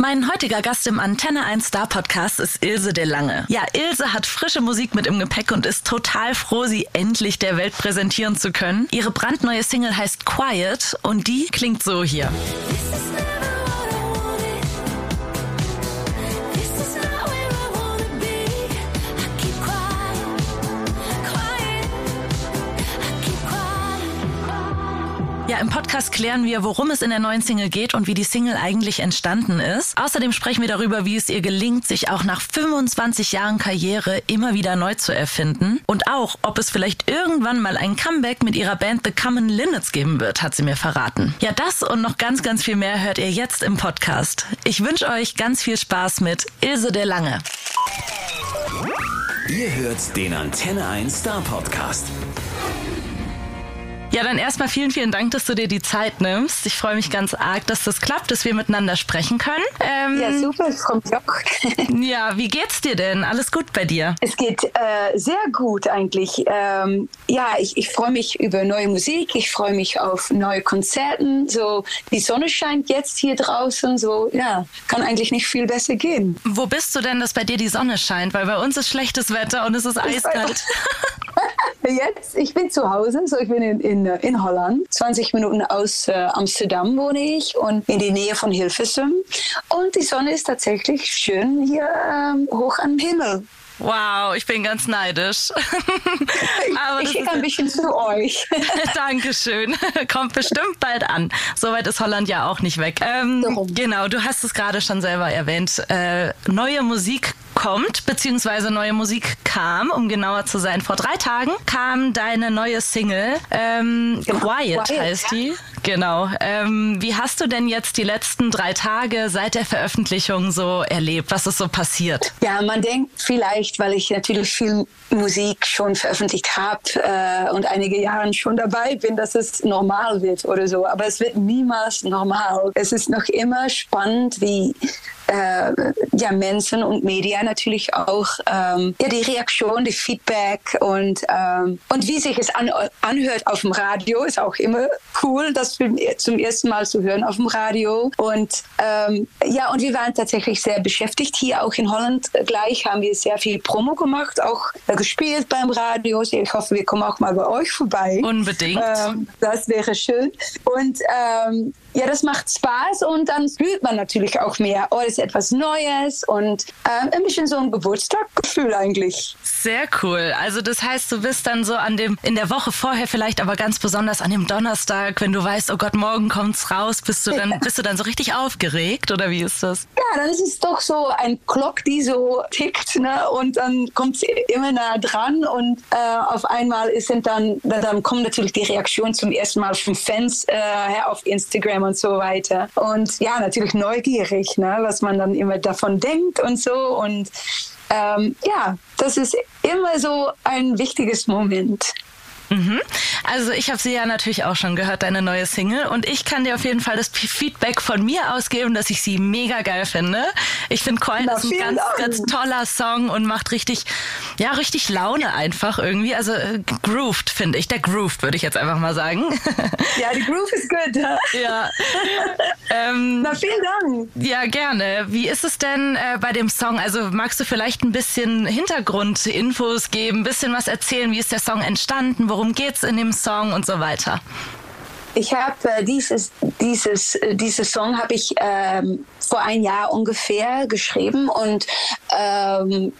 Mein heutiger Gast im Antenne 1 Star Podcast ist Ilse de Lange. Ja, Ilse hat frische Musik mit im Gepäck und ist total froh, sie endlich der Welt präsentieren zu können. Ihre brandneue Single heißt Quiet und die klingt so hier. Ja, im Podcast klären wir, worum es in der neuen Single geht und wie die Single eigentlich entstanden ist. Außerdem sprechen wir darüber, wie es ihr gelingt, sich auch nach 25 Jahren Karriere immer wieder neu zu erfinden. Und auch, ob es vielleicht irgendwann mal ein Comeback mit ihrer Band The Common Linnets geben wird, hat sie mir verraten. Ja, das und noch ganz, ganz viel mehr hört ihr jetzt im Podcast. Ich wünsche euch ganz viel Spaß mit Ilse der Lange. Ihr hört den Antenne 1 Star Podcast. Ja, dann erstmal vielen, vielen Dank, dass du dir die Zeit nimmst. Ich freue mich ganz arg, dass das klappt, dass wir miteinander sprechen können. Ähm, ja, super, ich freue mich auch. ja, wie geht's dir denn? Alles gut bei dir? Es geht äh, sehr gut eigentlich. Ähm, ja, ich, ich freue mich über neue Musik, ich freue mich auf neue Konzerten. So, die Sonne scheint jetzt hier draußen, so, ja, kann eigentlich nicht viel besser gehen. Wo bist du denn, dass bei dir die Sonne scheint? Weil bei uns ist schlechtes Wetter und es ist eiskalt. jetzt, ich bin zu Hause, so ich bin in, in, in Holland. 20 Minuten aus äh, Amsterdam wohne ich und in der Nähe von Hilversum. Und die Sonne ist tatsächlich schön hier ähm, hoch am Himmel. Wow, ich bin ganz neidisch. Aber ich schicke ein bisschen zu euch. Dankeschön. Kommt bestimmt bald an. Soweit ist Holland ja auch nicht weg. Ähm, genau, du hast es gerade schon selber erwähnt. Äh, neue Musik kommt, beziehungsweise neue Musik kam, um genauer zu sein. Vor drei Tagen kam deine neue Single. Ähm, genau. Quiet, Quiet heißt die. Genau. Ähm, wie hast du denn jetzt die letzten drei Tage seit der Veröffentlichung so erlebt? Was ist so passiert? Ja, man denkt vielleicht, weil ich natürlich viel Musik schon veröffentlicht habe äh, und einige Jahre schon dabei bin, dass es normal wird oder so. Aber es wird niemals normal. Es ist noch immer spannend, wie äh, ja, Menschen und Medien natürlich auch ähm, ja, die Reaktion, die Feedback und, ähm, und wie sich es an, anhört auf dem Radio ist auch immer cool, das zum ersten Mal zu hören auf dem Radio. Und ähm, ja, und wir waren tatsächlich sehr beschäftigt hier auch in Holland. Gleich haben wir sehr viel Promo gemacht, auch äh, gespielt beim Radio. Ich hoffe, wir kommen auch mal bei euch vorbei. Unbedingt. Ähm, das wäre schön. Und ähm, ja, das macht Spaß und dann fühlt man natürlich auch mehr, oh, das ist etwas Neues und äh, ein bisschen so ein Geburtstaggefühl eigentlich. Sehr cool. Also das heißt, du bist dann so an dem, in der Woche vorher vielleicht, aber ganz besonders an dem Donnerstag, wenn du weißt, oh Gott, morgen kommt's raus, bist du dann, bist du dann so richtig aufgeregt oder wie ist das? Ja, dann ist es doch so ein Glock, die so tickt, ne? Und dann kommt es immer nah dran und äh, auf einmal sind dann, dann kommen natürlich die Reaktionen zum ersten Mal von Fans äh, auf Instagram Instagram und so weiter. Und ja, natürlich neugierig, ne, was man dann immer davon denkt und so. Und ähm, ja, das ist immer so ein wichtiges Moment. Mhm. Also ich habe sie ja natürlich auch schon gehört, deine neue Single. Und ich kann dir auf jeden Fall das Feedback von mir ausgeben, dass ich sie mega geil finde. Ich finde Coin ist ein ganz, Dank. ganz toller Song und macht richtig, ja, richtig Laune einfach irgendwie. Also äh, grooved, finde ich. Der grooved, würde ich jetzt einfach mal sagen. Ja, die Groove ist gut. Ja. ähm, Na, vielen Dank. Ja, gerne. Wie ist es denn äh, bei dem Song? Also magst du vielleicht ein bisschen Hintergrundinfos geben, ein bisschen was erzählen? Wie ist der Song entstanden? Worum worum es in dem Song und so weiter? Ich habe äh, dieses, dieses, äh, dieses Song habe ich ähm, vor ein Jahr ungefähr geschrieben und ähm,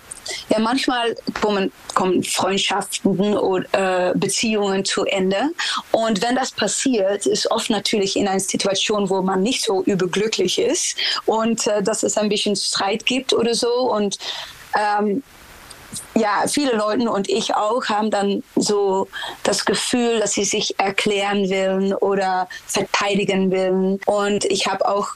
ja, manchmal kommen, kommen Freundschaften oder äh, Beziehungen zu Ende. Und wenn das passiert, ist oft natürlich in einer Situation, wo man nicht so überglücklich ist und äh, dass es ein bisschen Streit gibt oder so. Und ähm, ja, viele Leute und ich auch haben dann so das Gefühl, dass sie sich erklären wollen oder verteidigen wollen. Und ich habe auch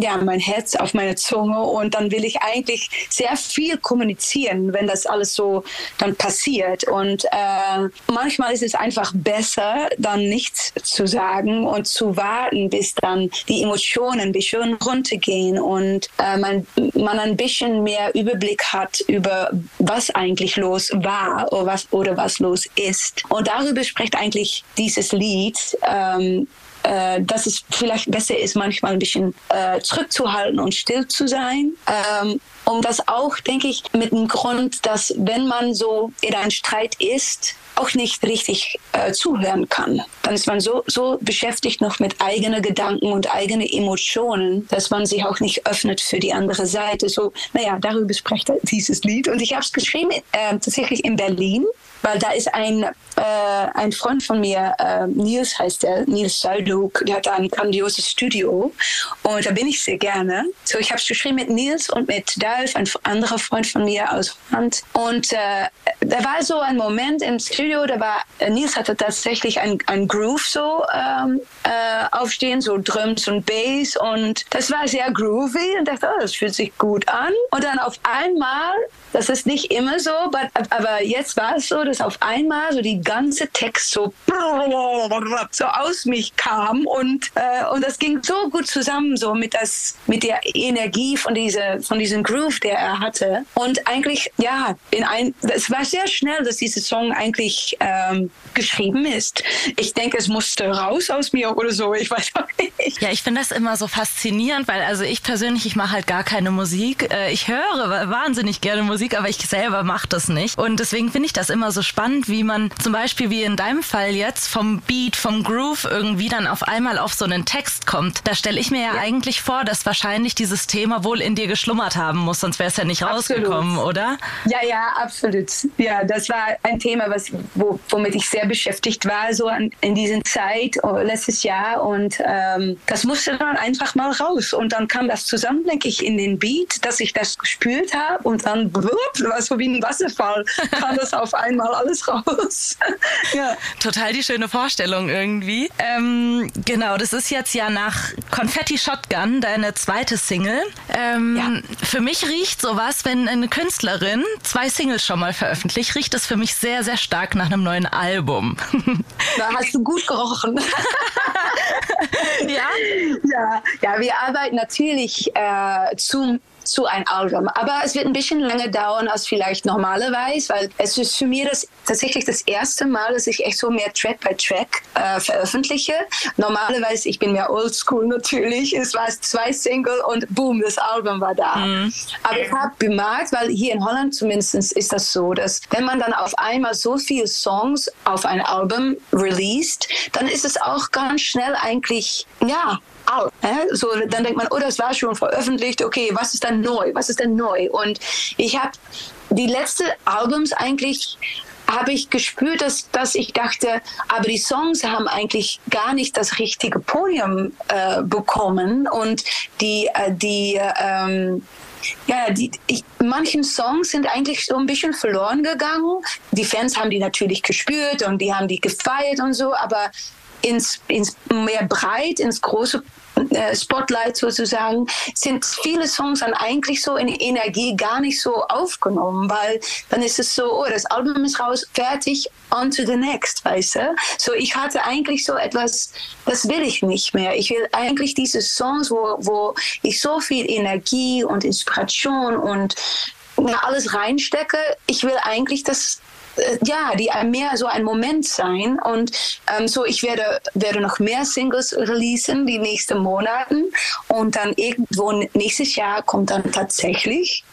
ja, mein Herz auf meine Zunge und dann will ich eigentlich sehr viel kommunizieren, wenn das alles so dann passiert. Und äh, manchmal ist es einfach besser, dann nichts zu sagen und zu warten, bis dann die Emotionen ein bisschen runtergehen und äh, man, man ein bisschen mehr Überblick hat über was eigentlich los war oder was, oder was los ist. Und darüber spricht eigentlich dieses Lied. Ähm, äh, dass es vielleicht besser ist, manchmal ein bisschen äh, zurückzuhalten und still zu sein. Ähm, um das auch, denke ich, mit dem Grund, dass wenn man so in einem Streit ist, auch nicht richtig äh, zuhören kann. Dann ist man so, so beschäftigt noch mit eigenen Gedanken und eigenen Emotionen, dass man sich auch nicht öffnet für die andere Seite. So, naja, darüber spricht dieses Lied. Und ich habe es geschrieben äh, tatsächlich in Berlin weil da ist ein, äh, ein Freund von mir, äh, Nils heißt er, Nils Salduk, der hat ein grandioses Studio und da bin ich sehr gerne. So, ich habe es geschrieben mit Nils und mit Dalf, ein anderer Freund von mir aus Holland. Und äh, da war so ein Moment im Studio, da war, äh, Nils hatte tatsächlich ein, ein Groove so ähm, äh, aufstehen, so Drums und Bass und das war sehr groovy und dachte, oh, das fühlt sich gut an. Und dann auf einmal, das ist nicht immer so, aber jetzt war es so, dass auf einmal so die ganze Text so, so aus mich kam und, äh, und das ging so gut zusammen so mit, das, mit der Energie von, diese, von diesem Groove, der er hatte. Und eigentlich, ja, in ein, es war sehr schnell, dass dieser Song eigentlich ähm, geschrieben ist. Ich denke, es musste raus aus mir oder so, ich weiß auch nicht. Ja, ich finde das immer so faszinierend, weil also ich persönlich, ich mache halt gar keine Musik. Äh, ich höre wahnsinnig gerne Musik, aber ich selber mache das nicht. Und deswegen finde ich das immer so spannend, wie man zum Beispiel wie in deinem Fall jetzt vom Beat, vom Groove irgendwie dann auf einmal auf so einen Text kommt. Da stelle ich mir ja, ja, eigentlich vor, dass wahrscheinlich dieses Thema wohl in dir geschlummert haben muss, sonst wäre es ja nicht absolut. rausgekommen, oder? Ja, ja, absolut. Ja, das war ein Thema, was, wo, womit ich sehr beschäftigt war, so an, in dieser Zeit, oh, letztes Jahr. Und ähm, das musste dann einfach mal raus. Und dann kam das zusammen, denke ich, in den Beat, dass ich das gespürt habe. Und dann, blub, war so wie ein Wasserfall, kam das auf einmal mal alles raus. ja. Total die schöne Vorstellung irgendwie. Ähm, genau, das ist jetzt ja nach Confetti Shotgun deine zweite Single. Ähm, ja. Für mich riecht sowas, wenn eine Künstlerin zwei Singles schon mal veröffentlicht, riecht das für mich sehr, sehr stark nach einem neuen Album. Da hast du gut gerochen. ja? ja? Ja, wir arbeiten natürlich äh, zum zu ein Album. Aber es wird ein bisschen länger dauern als vielleicht normalerweise, weil es ist für mich das, tatsächlich das erste Mal, dass ich echt so mehr Track by Track äh, veröffentliche. Normalerweise, ich bin mehr oldschool natürlich, es war zwei Single und boom, das Album war da. Mhm. Aber ich habe bemerkt, weil hier in Holland zumindest ist das so, dass wenn man dann auf einmal so viele Songs auf ein Album released, dann ist es auch ganz schnell eigentlich, ja, alt. Äh? So, dann denkt man, oh, das war schon veröffentlicht, okay, was ist dann neu? Was ist denn neu? Und ich habe die letzten Albums eigentlich habe ich gespürt, dass, dass ich dachte, aber die Songs haben eigentlich gar nicht das richtige Podium äh, bekommen und die, äh, die ähm, ja, die, ich, manchen Songs sind eigentlich so ein bisschen verloren gegangen. Die Fans haben die natürlich gespürt und die haben die gefeiert und so, aber ins, ins mehr breit, ins große äh, Spotlight sozusagen, sind viele Songs dann eigentlich so in Energie gar nicht so aufgenommen, weil dann ist es so, oh, das Album ist raus, fertig, on to the next, weißt du? So, ich hatte eigentlich so etwas, das will ich nicht mehr. Ich will eigentlich diese Songs, wo, wo ich so viel Energie und Inspiration und alles reinstecke. Ich will eigentlich, dass ja, die mehr so ein Moment sein. Und ähm, so, ich werde, werde noch mehr Singles releasen die nächsten Monaten. Und dann irgendwo nächstes Jahr kommt dann tatsächlich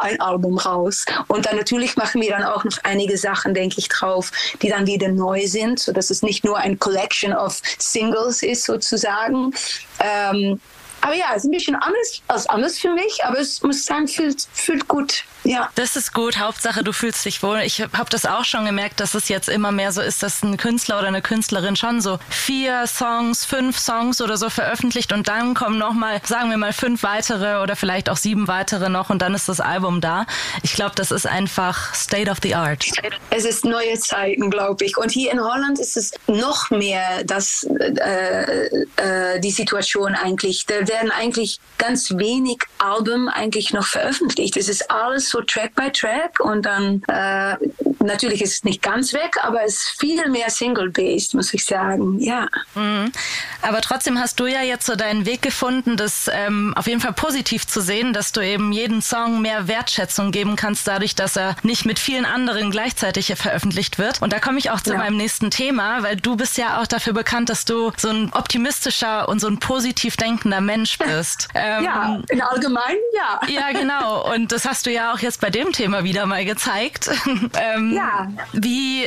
ein Album raus. Und dann natürlich machen wir dann auch noch einige Sachen, denke ich, drauf, die dann wieder neu sind, sodass es nicht nur ein Collection of Singles ist, sozusagen. Ähm, aber ja, es ist ein bisschen anders als anders für mich, aber es muss sagen, fühlt, fühlt gut. Ja. Das ist gut. Hauptsache, du fühlst dich wohl. Ich habe das auch schon gemerkt, dass es jetzt immer mehr so ist, dass ein Künstler oder eine Künstlerin schon so vier Songs, fünf Songs oder so veröffentlicht und dann kommen noch mal, sagen wir mal, fünf weitere oder vielleicht auch sieben weitere noch und dann ist das Album da. Ich glaube, das ist einfach State of the Art. Es ist neue Zeiten, glaube ich. Und hier in Holland ist es noch mehr das, äh, äh, die Situation eigentlich. Da werden eigentlich ganz wenig Alben eigentlich noch veröffentlicht. Es ist alles so Track by Track und dann äh, natürlich ist es nicht ganz weg, aber es ist viel mehr Single-based, muss ich sagen. Ja. Mhm. Aber trotzdem hast du ja jetzt so deinen Weg gefunden, das ähm, auf jeden Fall positiv zu sehen, dass du eben jeden Song mehr Wertschätzung geben kannst, dadurch, dass er nicht mit vielen anderen gleichzeitig veröffentlicht wird. Und da komme ich auch zu ja. meinem nächsten Thema, weil du bist ja auch dafür bekannt, dass du so ein optimistischer und so ein positiv denkender Mensch bist. Ähm, ja, in allgemein, ja. Ja, genau. Und das hast du ja auch jetzt bei dem Thema wieder mal gezeigt. ähm, ja. Wie,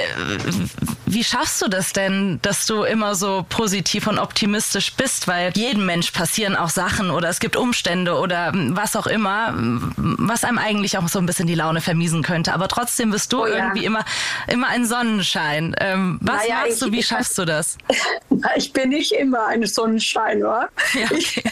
wie schaffst du das denn, dass du immer so positiv und optimistisch bist? Weil jedem Mensch passieren auch Sachen oder es gibt Umstände oder was auch immer, was einem eigentlich auch so ein bisschen die Laune vermiesen könnte. Aber trotzdem bist du oh, ja. irgendwie immer, immer ein Sonnenschein. Ähm, was naja, machst du, wie ich, schaffst du das? Ich bin nicht immer ein Sonnenschein, oder? Ja, okay. Ich,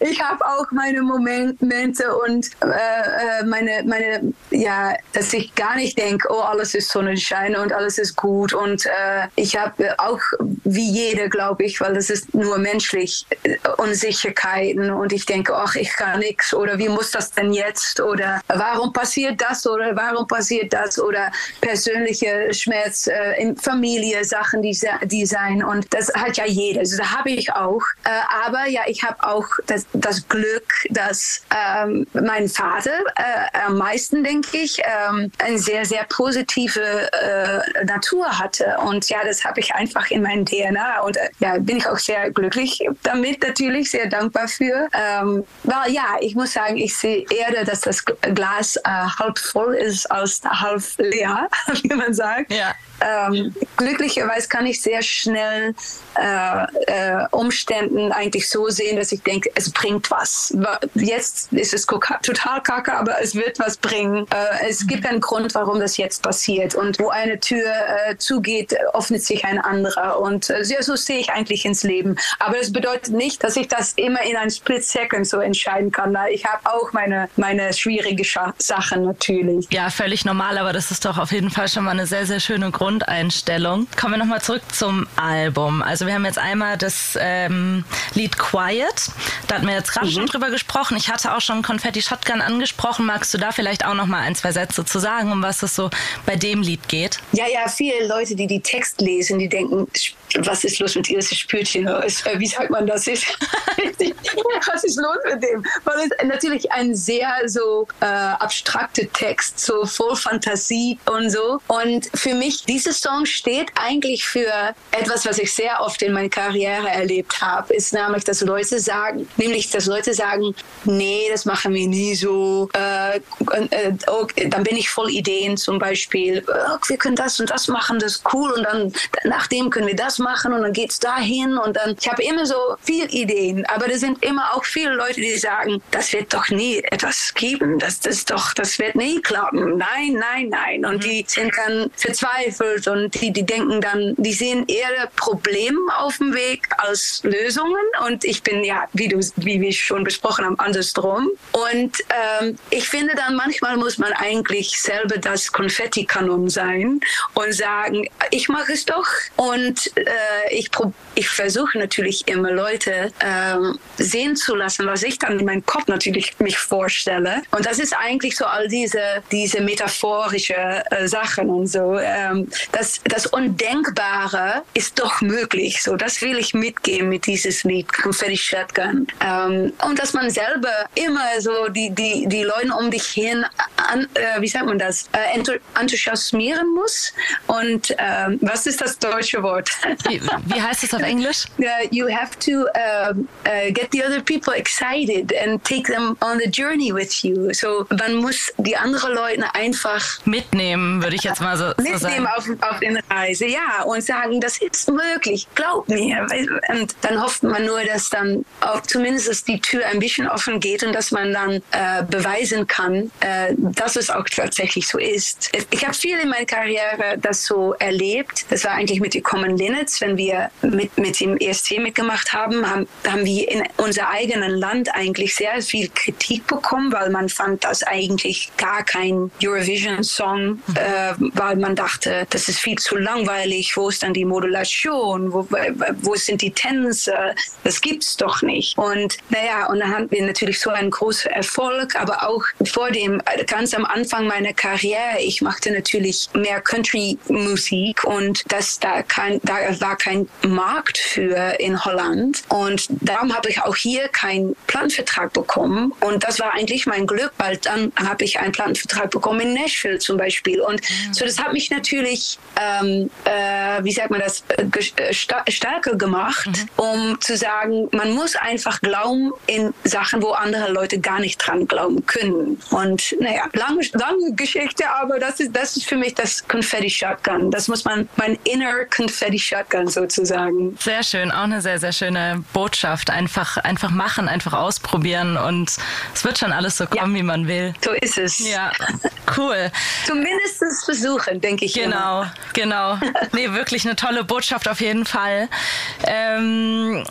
ich habe auch meine Momente und äh, äh, meine, meine, ja, dass ich gar nicht denke, oh, alles ist Sonnenschein und alles ist gut. Und äh, ich habe auch, wie jeder, glaube ich, weil das ist nur menschlich, äh, Unsicherheiten. Und ich denke, ach, ich kann nichts. Oder wie muss das denn jetzt? Oder warum passiert das? Oder warum passiert das? Oder persönliche Schmerz äh, in Familie, Sachen, die, die sein. Und das hat ja jeder. Also, da habe ich auch. Äh, aber ja, ich habe auch das, das Glück, dass ähm, mein Vater äh, am meisten, denke ich, ähm, eine sehr, sehr positive äh, Natur hatte. Und ja, das habe ich einfach in meinem DNA. Und äh, ja, bin ich auch sehr glücklich damit, natürlich, sehr dankbar für. Ähm, weil ja, ich muss sagen, ich sehe eher, dass das Glas äh, halb voll ist als halb leer, wie man sagt. Ja. Ähm, glücklicherweise kann ich sehr schnell äh, äh, Umständen eigentlich so sehen, dass ich denke, es bringt was. Jetzt ist es total kacke, aber es wird was bringen. Äh, es gibt einen Grund, warum das jetzt passiert. Und wo eine Tür äh, zugeht, öffnet sich ein anderer. Und äh, so sehe ich eigentlich ins Leben. Aber das bedeutet nicht, dass ich das immer in einem Split Second so entscheiden kann. Ich habe auch meine, meine schwierige Sachen natürlich. Ja, völlig normal, aber das ist doch auf jeden Fall schon mal eine sehr, sehr schöne Grundeinstellung. Kommen wir nochmal zurück zum Album. Also wir haben jetzt einmal das ähm, Lied Quiet. Da hatten wir jetzt gerade mhm. schon drüber gesprochen. Ich hatte auch schon Confetti Shotgun angesprochen. Magst du da vielleicht auch noch mal ein, zwei Sätze zu sagen, um was es so bei dem Lied geht? Ja, ja, viele Leute, die die Text lesen, die denken, was ist los mit ihr? Das spürt ihn. Wie sagt man das? was ist los mit dem? Weil es natürlich ein sehr so äh, abstrakter Text, so voll Fantasie und so. Und für mich, dieses Song steht eigentlich für etwas, was ich sehr oft in meiner Karriere erlebt habe, ist nämlich, dass Leute sagen, nämlich, dass Leute sagen, nee, das machen wir nie so. Äh, äh, okay, dann bin ich voll Ideen zum Beispiel. Oh, wir können das und das machen, das ist cool. Und dann nach dem können wir das machen und dann geht es dahin. Und dann, ich habe immer so viel Ideen, aber da sind immer auch viele Leute, die sagen, das wird doch nie etwas geben. Das, das doch, das wird nie klappen. Nein, nein, nein. Und die sind dann verzweifelt und die, die denken dann, die sehen eher Probleme auf dem Weg als Lösungen. Und ich bin ja, wie du, wie wir schon besprochen haben, andersrum. Und ähm, ich finde dann manchmal muss man eigentlich selber das Konfettikanon sein und sagen, ich mache es doch. Und äh, ich, ich versuche natürlich immer Leute ähm, sehen zu lassen, was ich dann in meinem Kopf natürlich mich vorstelle. Und das ist eigentlich so all diese, diese metaphorische äh, Sachen und so. Ähm, das, das Undenkbare ist doch möglich. So, das will ich mitgeben mit dieses Lied Confetti Shotgun. Ähm, und dass man selber immer so die, die, die Leute um dich hin, an, äh, wie sagt man das, äh, enthusiasmieren muss. Und ähm, was ist das deutsche Wort? wie, wie heißt es auf Englisch? Uh, you have to uh, uh, get the other people excited and take them on the journey with you. So man muss die anderen Leute einfach mitnehmen, würde ich jetzt mal so, so mitnehmen auf, auf den Reise, ja, und sagen, das ist möglich, glaub mir. Und dann hofft man nur, dass dann auch zumindest die Tür ein bisschen offen geht und dass man dann äh, beweisen kann, äh, dass es auch tatsächlich so ist. Ich habe viel in meiner Karriere das so erlebt. Das war eigentlich mit den Common Linnets, wenn wir mit, mit dem ESC mitgemacht haben, haben, haben wir in unser eigenen Land eigentlich sehr viel Kritik bekommen, weil man fand das eigentlich gar kein Eurovision-Song, äh, weil man dachte, das ist viel zu langweilig. Wo ist dann die Modulation? Wo, wo sind die Tänze? Das gibt's doch nicht. Und naja, und dann hatten wir natürlich so einen großen Erfolg, aber auch vor dem, ganz ganz am Anfang meiner Karriere, ich machte natürlich mehr Country-Musik und das da kein, da war kein Markt für in Holland und darum habe ich auch hier keinen Plattenvertrag bekommen und das war eigentlich mein Glück, weil dann habe ich einen Plattenvertrag bekommen in Nashville zum Beispiel und so das hat mich natürlich, ähm, äh, wie sagt man das, äh, äh stärker gemacht, mhm. um zu sagen, man muss einfach glauben in Sachen, wo andere Leute gar nicht dran glauben können. Und naja, lange, lange Geschichte, aber das ist, das ist für mich das Confetti Shotgun. Das muss man, mein inner Confetti Shotgun sozusagen. Sehr schön, auch eine sehr, sehr schöne Botschaft. Einfach, einfach machen, einfach ausprobieren und es wird schon alles so kommen, ja. wie man will. So ist es. Ja, cool. Zumindest versuchen, denke ich. Genau, immer. Genau. Nee, wirklich eine tolle Botschaft auf jeden Fall. Ähm,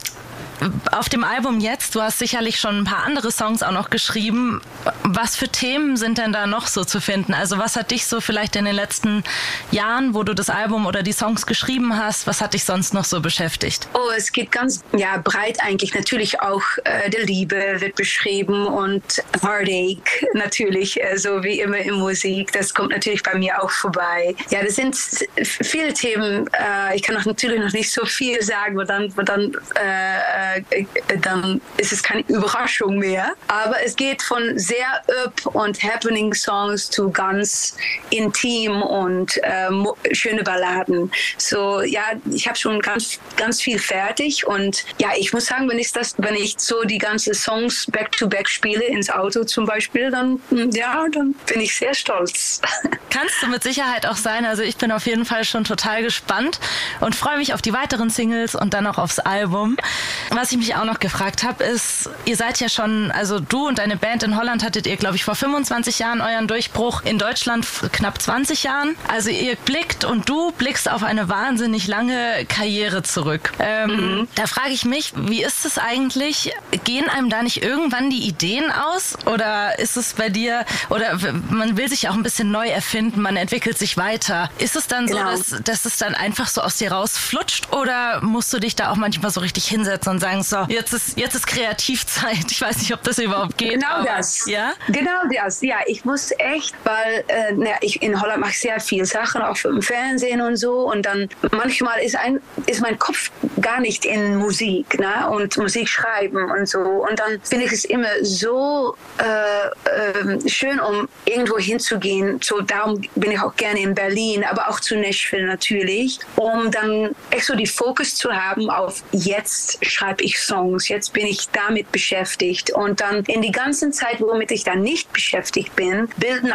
auf dem Album jetzt, du hast sicherlich schon ein paar andere Songs auch noch geschrieben. Was für Themen sind denn da noch so zu finden? Also was hat dich so vielleicht in den letzten Jahren, wo du das Album oder die Songs geschrieben hast, was hat dich sonst noch so beschäftigt? Oh, es geht ganz ja, breit eigentlich. Natürlich auch äh, der Liebe wird beschrieben und Heartache natürlich, äh, so wie immer in Musik. Das kommt natürlich bei mir auch vorbei. Ja, das sind viele Themen. Äh, ich kann auch natürlich noch nicht so viel sagen, weil dann, weil dann äh, äh, dann ist es keine Überraschung mehr. Aber es geht von sehr up und happening Songs zu ganz intim und äh, schöne Balladen. So ja, ich habe schon ganz ganz viel fertig und ja, ich muss sagen, wenn ich das, wenn ich so die ganzen Songs back to back spiele ins Auto zum Beispiel, dann hm, ja, dann bin ich sehr stolz. Kannst du mit Sicherheit auch sein. Also ich bin auf jeden Fall schon total gespannt und freue mich auf die weiteren Singles und dann auch aufs Album. Was ich mich auch noch gefragt habe, ist, ihr seid ja schon, also du und deine Band in Holland hattet ihr, glaube ich, vor 25 Jahren euren Durchbruch, in Deutschland knapp 20 Jahren. Also ihr blickt und du blickst auf eine wahnsinnig lange Karriere zurück. Ähm, mhm. Da frage ich mich, wie ist es eigentlich? Gehen einem da nicht irgendwann die Ideen aus? Oder ist es bei dir, oder man will sich auch ein bisschen neu erfinden, man entwickelt sich weiter. Ist es dann genau. so, dass, dass es dann einfach so aus dir rausflutscht? Oder musst du dich da auch manchmal so richtig hinsetzen und sagen, sagen, so, jetzt ist, jetzt ist Kreativzeit. Ich weiß nicht, ob das überhaupt geht. Genau das. Ja? Genau das. Ja, ich muss echt, weil äh, na, ich in Holland mache sehr viele Sachen, auch im Fernsehen und so. Und dann manchmal ist, ein, ist mein Kopf gar nicht in Musik ne? und Musik schreiben und so. Und dann finde ich es immer so äh, äh, schön, um irgendwo hinzugehen. So, darum bin ich auch gerne in Berlin, aber auch zu Nashville natürlich, um dann echt so die Fokus zu haben auf jetzt schreibe ich Songs, jetzt bin ich damit beschäftigt. Und dann in die ganzen Zeit, womit ich dann nicht beschäftigt bin, bilden,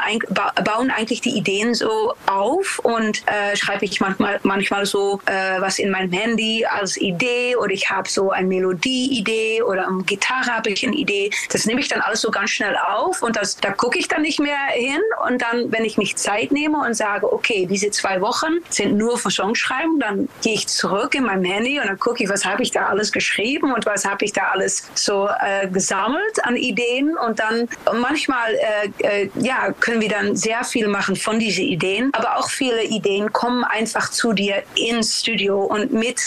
bauen eigentlich die Ideen so auf und äh, schreibe ich manchmal, manchmal so äh, was in meinem Handy als Idee oder ich habe so eine Melodie-Idee oder eine Gitarre habe ich eine Idee. Das nehme ich dann alles so ganz schnell auf und das, da gucke ich dann nicht mehr hin. Und dann, wenn ich mich Zeit nehme und sage, okay, diese zwei Wochen sind nur für Songschreiben, dann gehe ich zurück in mein Handy und dann gucke ich, was habe ich da alles geschrieben geschrieben und was habe ich da alles so äh, gesammelt an Ideen? Und dann manchmal äh, äh, ja können wir dann sehr viel machen von diesen Ideen, aber auch viele Ideen kommen einfach zu dir ins Studio und mit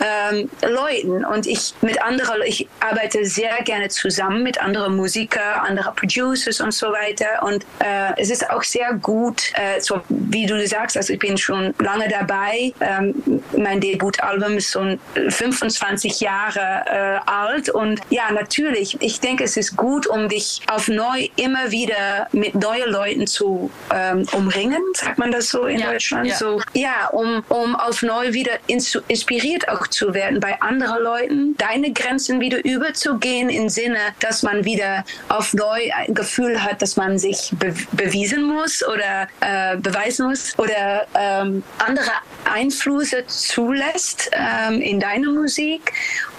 ähm, Leuten. Und ich mit anderen ich arbeite sehr gerne zusammen mit anderen Musikern, anderen Producers und so weiter. Und äh, es ist auch sehr gut äh, so wie du sagst also ich bin schon lange dabei. Ähm, mein Debutalbum ist so 25 Jahre äh, alt. Und ja, natürlich, ich denke, es ist gut, um dich auf neu immer wieder mit neuen Leuten zu ähm, umringen, sagt man das so in ja, Deutschland? Ja. So, ja, um, um auf neu wieder inspiriert auch zu werden bei anderen Leuten, deine Grenzen wieder überzugehen im Sinne, dass man wieder auf neu ein Gefühl hat, dass man sich be bewiesen muss oder äh, beweisen muss oder ähm, andere Einflüsse zulässt ähm, in deiner Musik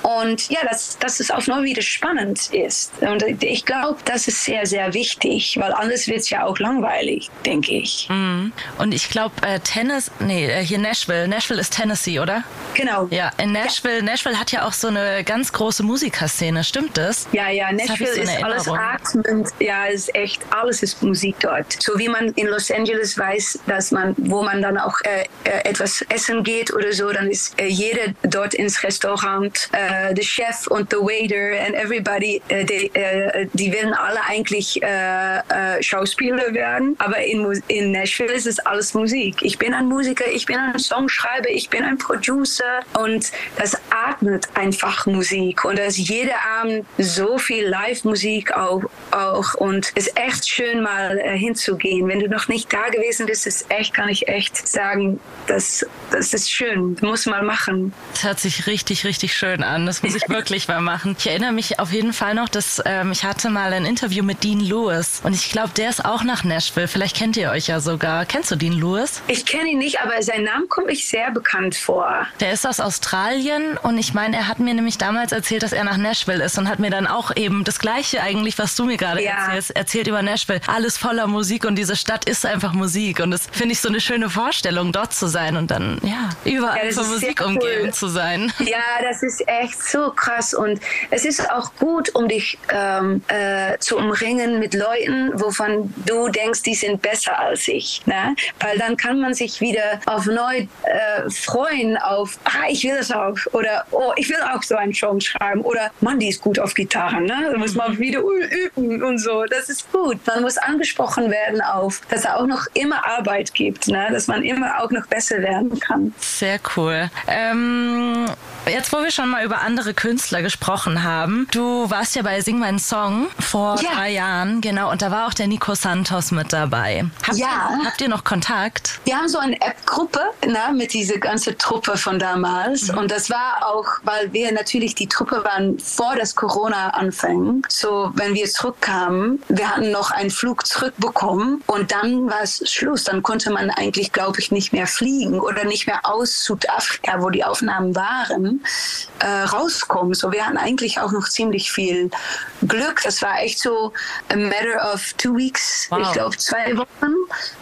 und ja, dass, dass es auf wieder spannend ist. Und ich glaube, das ist sehr, sehr wichtig, weil anders wird es ja auch langweilig, denke ich. Mhm. Und ich glaube, äh, Tennis, nee, äh, hier Nashville. Nashville ist Tennessee, oder? Genau. Ja, in Nashville, ja. Nashville hat ja auch so eine ganz große Musikerszene, stimmt das? Ja, ja, Nashville so ist alles atmend. Ja, ist echt, alles ist Musik dort. So wie man in Los Angeles weiß, dass man, wo man dann auch äh, äh etwas essen geht oder so, dann ist äh, jeder dort ins Restaurant äh, uh, the chef und the waiter and everybody, uh, die, uh, die werden alle eigentlich Schauspieler werden. Aber in, in Nashville ist es alles Musik. Ich bin ein Musiker, ich bin ein Songschreiber, ich bin ein Producer und das atmet einfach Musik. Und da ist jeder Abend so viel Live-Musik auch, auch. Und es ist echt schön, mal hinzugehen. Wenn du noch nicht da gewesen bist, ist echt, kann ich echt sagen, das, das ist schön. Muss mal machen. Das hört sich richtig, richtig schön an. Das muss ich wirklich mal machen. Ich erinnere mich auf jeden Fall noch, dass ähm, ich hatte mal ein Interview mit Dean Lewis und ich glaube, der ist auch nach Nashville. Vielleicht kennt ihr euch ja sogar. Kennst du Dean Lewis? Ich kenne ihn nicht, aber sein Name kommt mir sehr bekannt vor. Der ist aus Australien und ich meine, er hat mir nämlich damals erzählt, dass er nach Nashville ist und hat mir dann auch eben das Gleiche eigentlich, was du mir gerade ja. erzählst, erzählt über Nashville. Alles voller Musik und diese Stadt ist einfach Musik und das finde ich so eine schöne Vorstellung, dort zu sein und dann ja überall ja, von Musik umgeben cool. zu sein. Ja, das ist echt so krass und es ist auch gut, um dich ähm, äh, zu umringen mit Leuten, wovon du denkst, die sind besser als ich, ne? weil dann kann man sich wieder auf neu äh, freuen auf, ah, ich will das auch oder oh, ich will auch so einen Song schreiben oder Mann, die ist gut auf Gitarre, ne? da muss man mhm. wieder üben und so. Das ist gut. Man muss angesprochen werden auf, dass es auch noch immer Arbeit gibt, ne? dass man immer auch noch besser werden kann. Sehr cool. Ähm, jetzt, wo wir schon mal über andere Künstler gesprochen haben, du warst ja bei Sing meinen Song vor ja. drei Jahren, genau, und da war auch der Nico Santos mit dabei. Habt, ja. ihr, habt ihr noch Kontakt? Wir haben so eine App-Gruppe ne, mit dieser ganzen Truppe von damals. Mhm. Und das war auch, weil wir natürlich die Truppe waren vor das Corona anfing. So, wenn wir zurückkamen, wir hatten noch einen Flug zurückbekommen und dann war es Schluss. Dann konnte man eigentlich, glaube ich, nicht mehr fliegen oder nicht mehr aus Südafrika, wo die Aufnahmen waren, äh, rauskommen. So, wir hatten eigentlich auch noch ziemlich viel Glück. Das war echt so a matter of two weeks, wow. ich glaube zwei Wochen,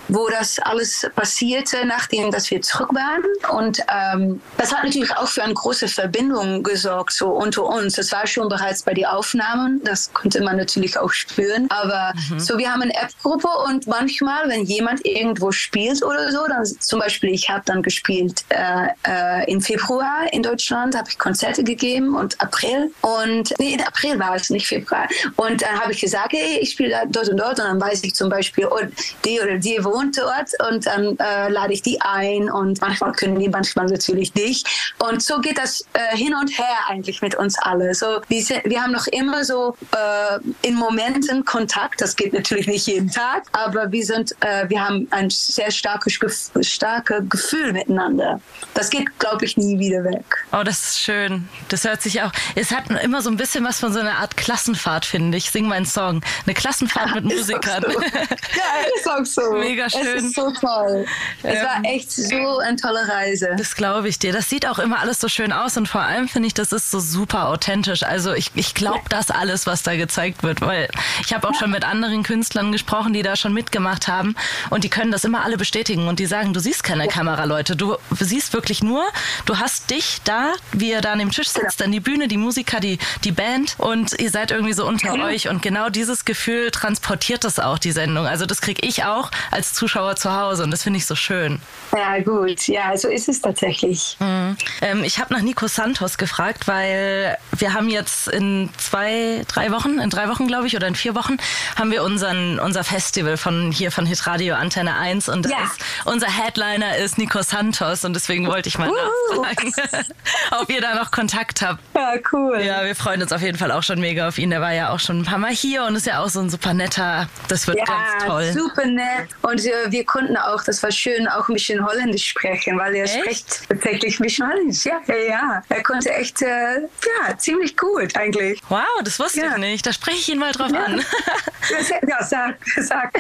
wo das alles passierte, nachdem dass wir zurück waren. Und ähm, das hat natürlich auch für eine große Verbindung gesorgt, so unter uns. Das war schon bereits bei den Aufnahmen, das konnte man natürlich auch spüren. Aber mhm. so, wir haben eine App-Gruppe und manchmal, wenn jemand irgendwo spielt oder so, dann zum Beispiel, ich habe dann gespielt äh, äh, im Februar in Deutschland, habe ich Konzerte gegeben und April. Und nee, in April war es nicht Februar. Und dann habe ich gesagt, hey, ich spiele dort und dort und dann weiß ich zum Beispiel, oh, die oder die wohnt dort und dann äh, lade ich die ein und manchmal können die, manchmal natürlich nicht. Und so geht das äh, hin und her eigentlich mit uns alle. So, wir, wir haben noch immer so äh, in Momenten Kontakt. Das geht natürlich nicht jeden Tag, aber wir sind, äh, wir haben ein sehr starkes, starkes Gefühl miteinander. Das geht, glaube ich, nie wieder weg. Oh, das ist schön. Das hört sich auch. Es hat immer so ein bisschen was von so einer Art Klassenfahrt, finde ich. Sing meinen Song. Eine Klassenfahrt mit Musikern. So. Ja, ist auch so. Mega schön. Es ist so toll. Es ähm, war echt so eine tolle Reise. Das glaube ich dir. Das sieht auch immer alles so schön aus und vor allem finde ich, das ist so super authentisch. Also ich, ich glaube das alles, was da gezeigt wird, weil ich habe auch schon mit anderen Künstlern gesprochen, die da schon mitgemacht haben und die können das immer alle bestätigen und die sagen, du siehst keine Kamera, Leute. Du siehst wirklich nur, du hast dich da, wie ihr da an dem Tisch sitzt, dann die Bühne, die Musiker, die, die Band und ihr seid irgendwie so unter mhm. euch und genau dieses Gefühl transportiert das auch, die Sendung. Also das kriege ich auch als Zuschauer zu Hause und das finde ich so schön. Ja, gut. Ja, so ist es tatsächlich. Mhm. Ähm, ich habe nach Nico Santos gefragt, weil wir haben jetzt in zwei, drei Wochen, in drei Wochen glaube ich, oder in vier Wochen, haben wir unseren, unser Festival von hier von Hitradio Antenne 1 und ja. ist, unser Headliner ist Nico Santos und deswegen wollte ich mal uh. nachfragen, ob ihr da noch Kontakt habt. Ja, cool. Ja, wir freuen uns auf jeden Fall auch schon mega auf ihn. Der war ja auch schon ein paar Mal hier und ist ja auch so ein super netter. Das wird ja, ganz toll. super nett. Und äh, wir konnten auch, das war schön, auch ein bisschen Holländisch sprechen, weil er echt? spricht tatsächlich ein bisschen Holländisch. Ja, ja, ja. Er konnte echt, äh, ja, ziemlich gut eigentlich. Wow, das wusste ja. ich nicht. Da spreche ich ihn mal drauf ja. an. ja, sag, sag.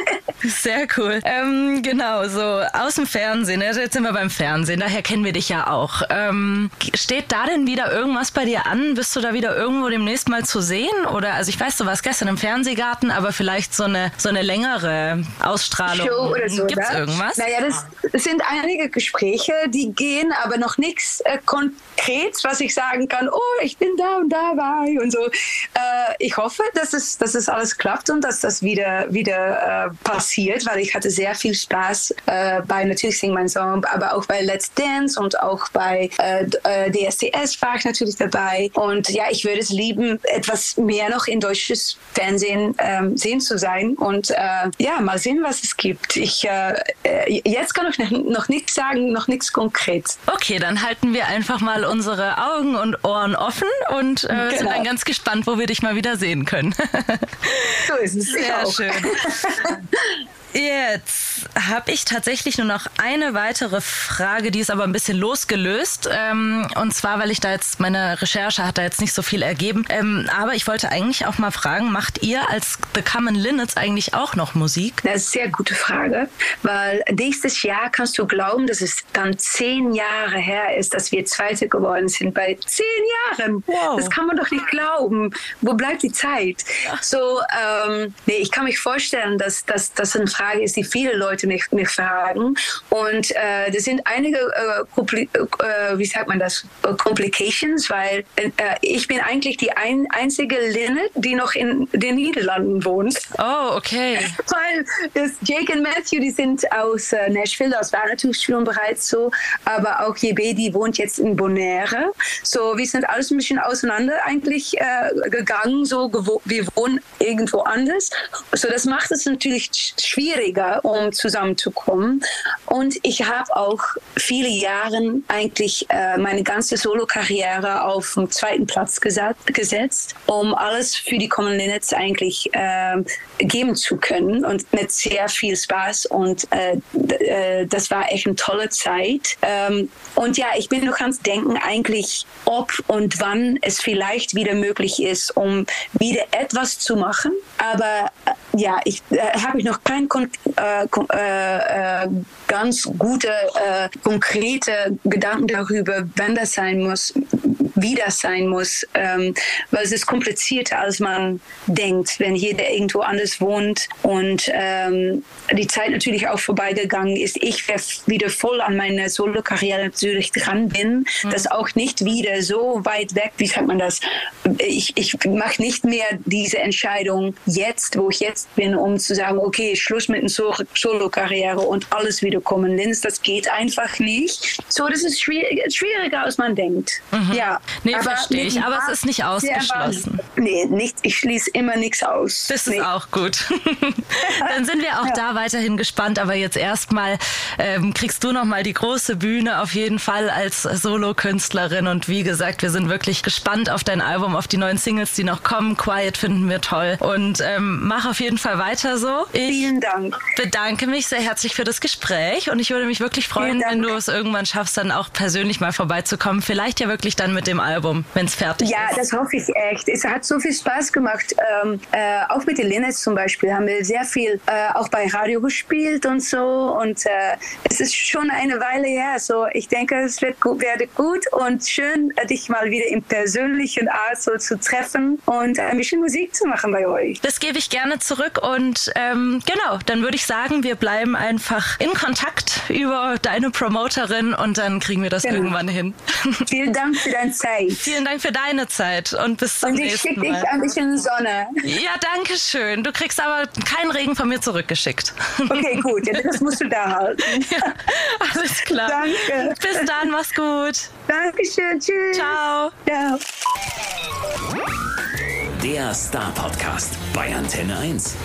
Sehr cool. Ähm, genau, so aus dem Fernsehen. Also jetzt sind wir beim Fernsehen, daher kennen wir dich ja auch. Ähm, steht da denn wieder irgendwas bei dir an? Bist du da wieder irgendwo demnächst mal zu sehen? Oder, also ich weiß, du warst gestern im Fernsehgarten, aber vielleicht so eine, so eine längere Ausstrahlung. Show oder so. Gibt es irgendwas? Naja, das sind einige Gespräche, die gehen, aber noch nichts äh, konkret, was ich sagen kann, oh, ich bin da und da war und so. Äh, ich hoffe, dass es, dass es alles klappt und dass dass das wieder, wieder äh, passiert, weil ich hatte sehr viel Spaß äh, bei natürlich Sing Mein Song, aber auch bei Let's Dance und auch bei äh, äh DSDS war ich natürlich dabei. Und ja, ich würde es lieben, etwas mehr noch in deutsches Fernsehen ähm, sehen zu sein. Und äh, ja, mal sehen, was es gibt. Ich, äh, äh jetzt kann ich noch nichts sagen, noch nichts konkret. Okay, dann halten wir einfach mal unsere Augen und Ohren offen und äh, genau. sind dann ganz gespannt, wo wir dich mal wieder sehen können. so ist es. Sehr schön. Jetzt habe ich tatsächlich nur noch eine weitere Frage, die ist aber ein bisschen losgelöst. Ähm, und zwar, weil ich da jetzt, meine Recherche hat da jetzt nicht so viel ergeben. Ähm, aber ich wollte eigentlich auch mal fragen, macht ihr als The Common Linnets eigentlich auch noch Musik? Das ist eine sehr gute Frage, weil nächstes Jahr kannst du glauben, dass es dann zehn Jahre her ist, dass wir Zweite geworden sind. Bei zehn Jahren. Wow. Das kann man doch nicht glauben. Wo bleibt die Zeit? So, ähm, nee, ich kann mich vorstellen, dass das ein Frage ist, die viele Leute mich, mich fragen. Und äh, das sind einige, äh, äh, wie sagt man das, äh, Complications, weil äh, ich bin eigentlich die ein, einzige Linne, die noch in den Niederlanden wohnt. Oh, okay. weil das Jake und Matthew, die sind aus äh, Nashville, natürlich schon bereits so, aber auch JB, die wohnt jetzt in Bonaire. So, wir sind alles ein bisschen auseinander eigentlich gegangen, so wir wohnen irgendwo anders. So, das macht es natürlich schwierig schwieriger, um zusammenzukommen. Und ich habe auch viele Jahre eigentlich äh, meine ganze Solo-Karriere auf den zweiten Platz gesetzt, um alles für die Common Linnets eigentlich äh, geben zu können und mit sehr viel Spaß. Und äh, äh, das war echt eine tolle Zeit. Ähm, und ja, ich bin noch ganz denken eigentlich, ob und wann es vielleicht wieder möglich ist, um wieder etwas zu machen. Aber äh, ja, ich äh, habe noch kein äh, äh, äh, ganz gute, äh, konkrete Gedanken darüber, wenn das sein muss, wie das sein muss, ähm, weil es ist komplizierter, als man denkt, wenn jeder irgendwo anders wohnt und ähm, die Zeit natürlich auch vorbeigegangen ist. Ich wieder voll an meiner Solo-Karriere natürlich dran bin, mhm. das auch nicht wieder so weit weg, wie sagt man das, ich, ich mache nicht mehr diese Entscheidung jetzt, wo ich jetzt bin, um zu sagen, okay, Schluss mit der Solo-Karriere und alles wieder kommen. Linz, das geht einfach nicht. So, das ist schwieriger, als man denkt. Mhm. Ja. Nee, verstehe ich. Aber es ist nicht ausgeschlossen. Nee, nicht, ich schließe immer nichts aus. Das nee. ist auch gut. Dann sind wir auch ja. da weiterhin gespannt. Aber jetzt erstmal ähm, kriegst du noch mal die große Bühne auf jeden Fall als Solo-Künstlerin. Und wie gesagt, wir sind wirklich gespannt auf dein Album, auf die neuen Singles, die noch kommen. Quiet finden wir toll. Und ähm, mach auf jeden Fall weiter so. Ich Vielen Dank. bedanke mich sehr herzlich für das Gespräch. Und ich würde mich wirklich freuen, wenn du es irgendwann schaffst, dann auch persönlich mal vorbeizukommen. Vielleicht ja wirklich dann mit dem dem Album, wenn es fertig ja, ist. Ja, das hoffe ich echt. Es hat so viel Spaß gemacht. Ähm, äh, auch mit den Linnets zum Beispiel haben wir sehr viel äh, auch bei Radio gespielt und so. Und äh, es ist schon eine Weile her. So, ich denke, es wird gut, werde gut und schön, äh, dich mal wieder in persönlichen Art so zu treffen und ein bisschen Musik zu machen bei euch. Das gebe ich gerne zurück und ähm, genau, dann würde ich sagen, wir bleiben einfach in Kontakt über deine Promoterin und dann kriegen wir das genau. irgendwann hin. Vielen Dank für deine Zeit. Zeit. Vielen Dank für deine Zeit und bis zum und nächsten Mal. Und ich schicke dich ein bisschen Sonne. Ja, danke schön. Du kriegst aber keinen Regen von mir zurückgeschickt. Okay, gut. Ja, das musst du da halten. Ja, alles klar. Danke. Bis dann, mach's gut. Dankeschön. Tschüss. Ciao. Ciao. Der Star Podcast bei Antenne 1.